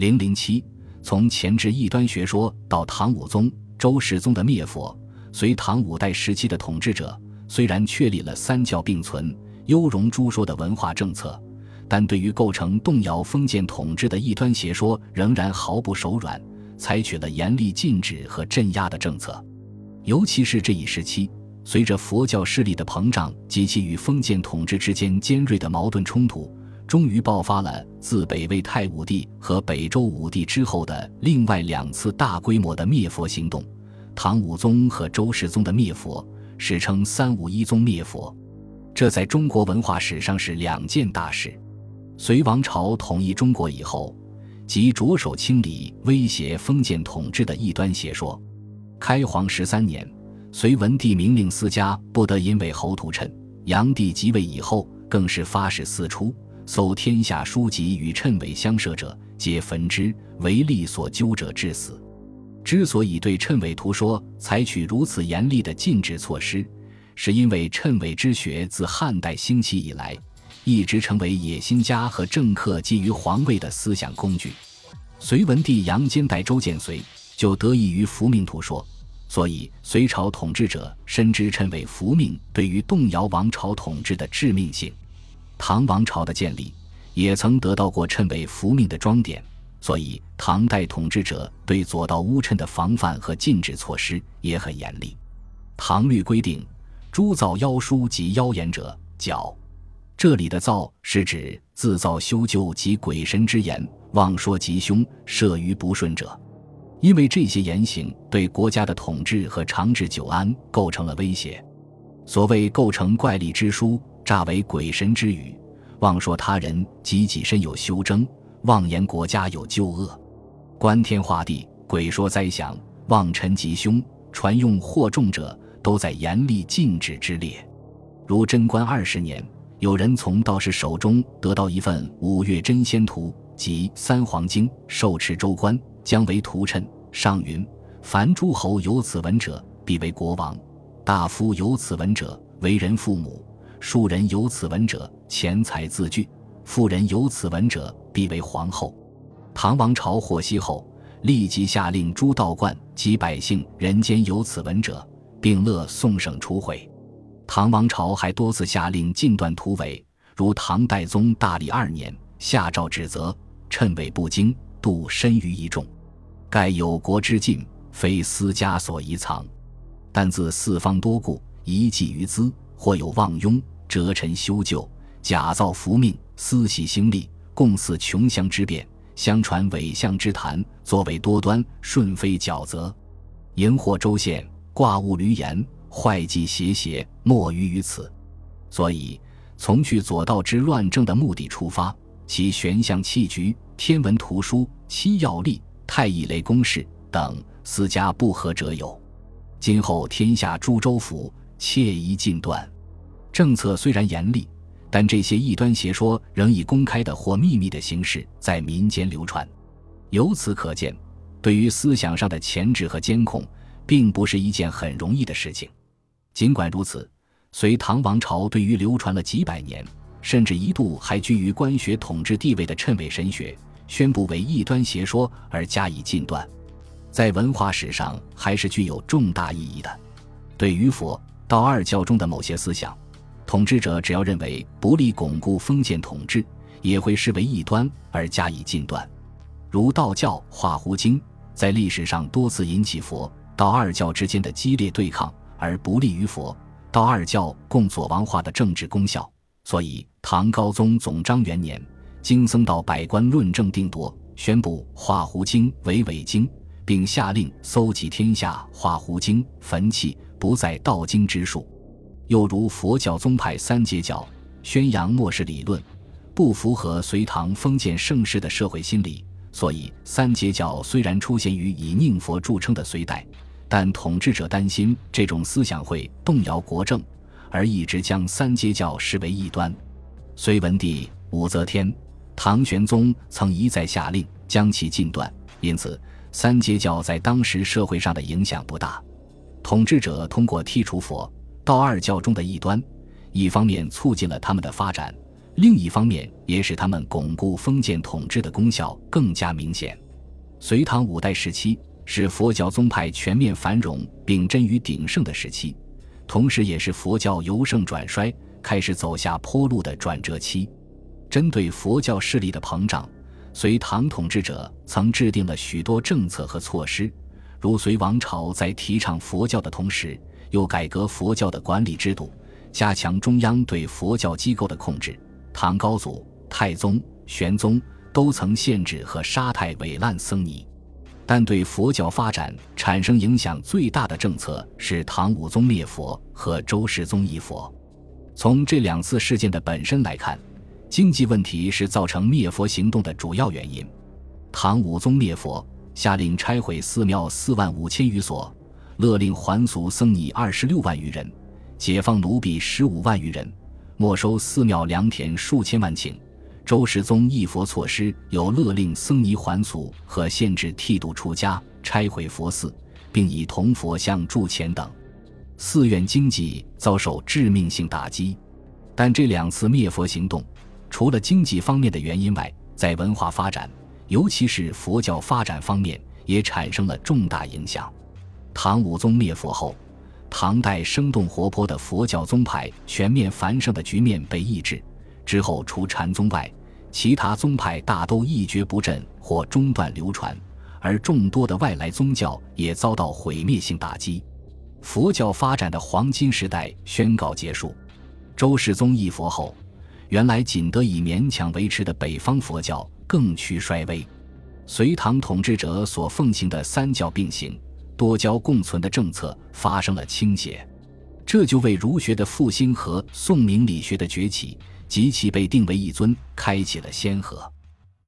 零零七，从前置异端学说到唐武宗、周世宗的灭佛，隋唐五代时期的统治者虽然确立了三教并存、优容诸说的文化政策，但对于构成动摇封建统治的异端邪说，仍然毫不手软，采取了严厉禁止和镇压的政策。尤其是这一时期，随着佛教势力的膨胀及其与封建统治之间尖锐的矛盾冲突。终于爆发了自北魏太武帝和北周武帝之后的另外两次大规模的灭佛行动。唐武宗和周世宗的灭佛，史称“三武一宗灭佛”，这在中国文化史上是两件大事。隋王朝统一中国以后，即着手清理威胁封建统治的异端邪说。开皇十三年，隋文帝明令私家不得因为侯土谶。炀帝即位以后，更是发誓四出。搜天下书籍与谶纬相涉者，皆焚之，为利所纠者致死。之所以对谶纬图说采取如此严厉的禁止措施，是因为谶纬之学自汉代兴起以来，一直成为野心家和政客觊觎皇位的思想工具。隋文帝杨坚代周建隋，就得益于伏命图说，所以隋朝统治者深知谶纬伏命对于动摇王朝统治的致命性。唐王朝的建立，也曾得到过谶纬伏命的装点，所以唐代统治者对左道乌谶的防范和禁止措施也很严厉。唐律规定，诸造妖书及妖言者，绞。这里的造是指自造修旧及鬼神之言，妄说吉凶，摄于不顺者。因为这些言行对国家的统治和长治久安构成了威胁。所谓构成怪力之书。诈为鬼神之语，妄说他人及己身有修征，妄言国家有救恶，观天化地，鬼说灾祥，妄臣吉凶，传用惑众者，都在严厉禁止之列。如贞观二十年，有人从道士手中得到一份《五岳真仙图》及《三皇经》，受持州官，将为图谶。上云：凡诸侯有此文者，必为国王；大夫有此文者，为人父母。庶人有此文者，钱财自具；富人有此文者，必为皇后。唐王朝获悉后，立即下令诸道观及百姓人间有此文者，并勒送省除毁。唐王朝还多次下令禁断土伪，如唐代宗大历二年下诏指责谶纬不精，度身于一众，盖有国之禁，非私家所宜藏。但自四方多故，遗迹于兹。或有妄庸、折臣修旧、假造伏命、私系兴利、共祀穷乡之变，相传伪相之谈，作为多端，顺非矫则，荧惑周县，挂物驴言，坏计邪邪，莫于于此。所以，从去左道之乱政的目的出发，其玄象气局、天文图书、七要历、太乙雷公式等私家不合者有。今后天下诸州府。切宜禁断。政策虽然严厉，但这些异端邪说仍以公开的或秘密的形式在民间流传。由此可见，对于思想上的钳制和监控，并不是一件很容易的事情。尽管如此，隋唐王朝对于流传了几百年，甚至一度还居于官学统治地位的谶纬神学，宣布为异端邪说而加以禁断，在文化史上还是具有重大意义的。对于佛。道二教中的某些思想，统治者只要认为不利巩固封建统治，也会视为异端而加以禁断。如道教《化胡经》在历史上多次引起佛道二教之间的激烈对抗，而不利于佛道二教共左王化的政治功效。所以，唐高宗总章元年，经僧道百官论证定夺，宣布《化胡经》为伪经，并下令搜集天下《化胡经》焚弃。不在道经之术，又如佛教宗派三阶教宣扬末世理论，不符合隋唐封建盛世的社会心理，所以三阶教虽然出现于以宁佛著称的隋代，但统治者担心这种思想会动摇国政，而一直将三阶教视为异端。隋文帝、武则天、唐玄宗曾一再下令将其禁断，因此三阶教在当时社会上的影响不大。统治者通过剔除佛道二教中的异端，一方面促进了他们的发展，另一方面也使他们巩固封建统治的功效更加明显。隋唐五代时期是佛教宗派全面繁荣并臻于鼎盛的时期，同时也是佛教由盛转衰、开始走下坡路的转折期。针对佛教势力的膨胀，隋唐统治者曾制定了许多政策和措施，如隋王朝在提倡佛教的同时，又改革佛教的管理制度，加强中央对佛教机构的控制。唐高祖、太宗、玄宗都曾限制和杀太伪滥僧尼，但对佛教发展产生影响最大的政策是唐武宗灭佛和周世宗议佛。从这两次事件的本身来看，经济问题是造成灭佛行动的主要原因。唐武宗灭佛，下令拆毁寺庙四万五千余所，勒令还俗僧尼二十六万余人，解放奴婢十五万余人，没收寺庙良田数千万顷。周世宗一佛措施有勒令僧尼还俗和限制剃度出家、拆毁佛寺，并以铜佛像铸钱等。寺院经济遭受致命性打击。但这两次灭佛行动。除了经济方面的原因外，在文化发展，尤其是佛教发展方面，也产生了重大影响。唐武宗灭佛后，唐代生动活泼的佛教宗派全面繁盛的局面被抑制。之后，除禅宗外，其他宗派大都一蹶不振或中断流传，而众多的外来宗教也遭到毁灭性打击。佛教发展的黄金时代宣告结束。周世宗一佛后。原来仅得以勉强维持的北方佛教更趋衰微，隋唐统治者所奉行的三教并行、多教共存的政策发生了倾斜，这就为儒学的复兴和宋明理学的崛起及其被定为一尊开启了先河。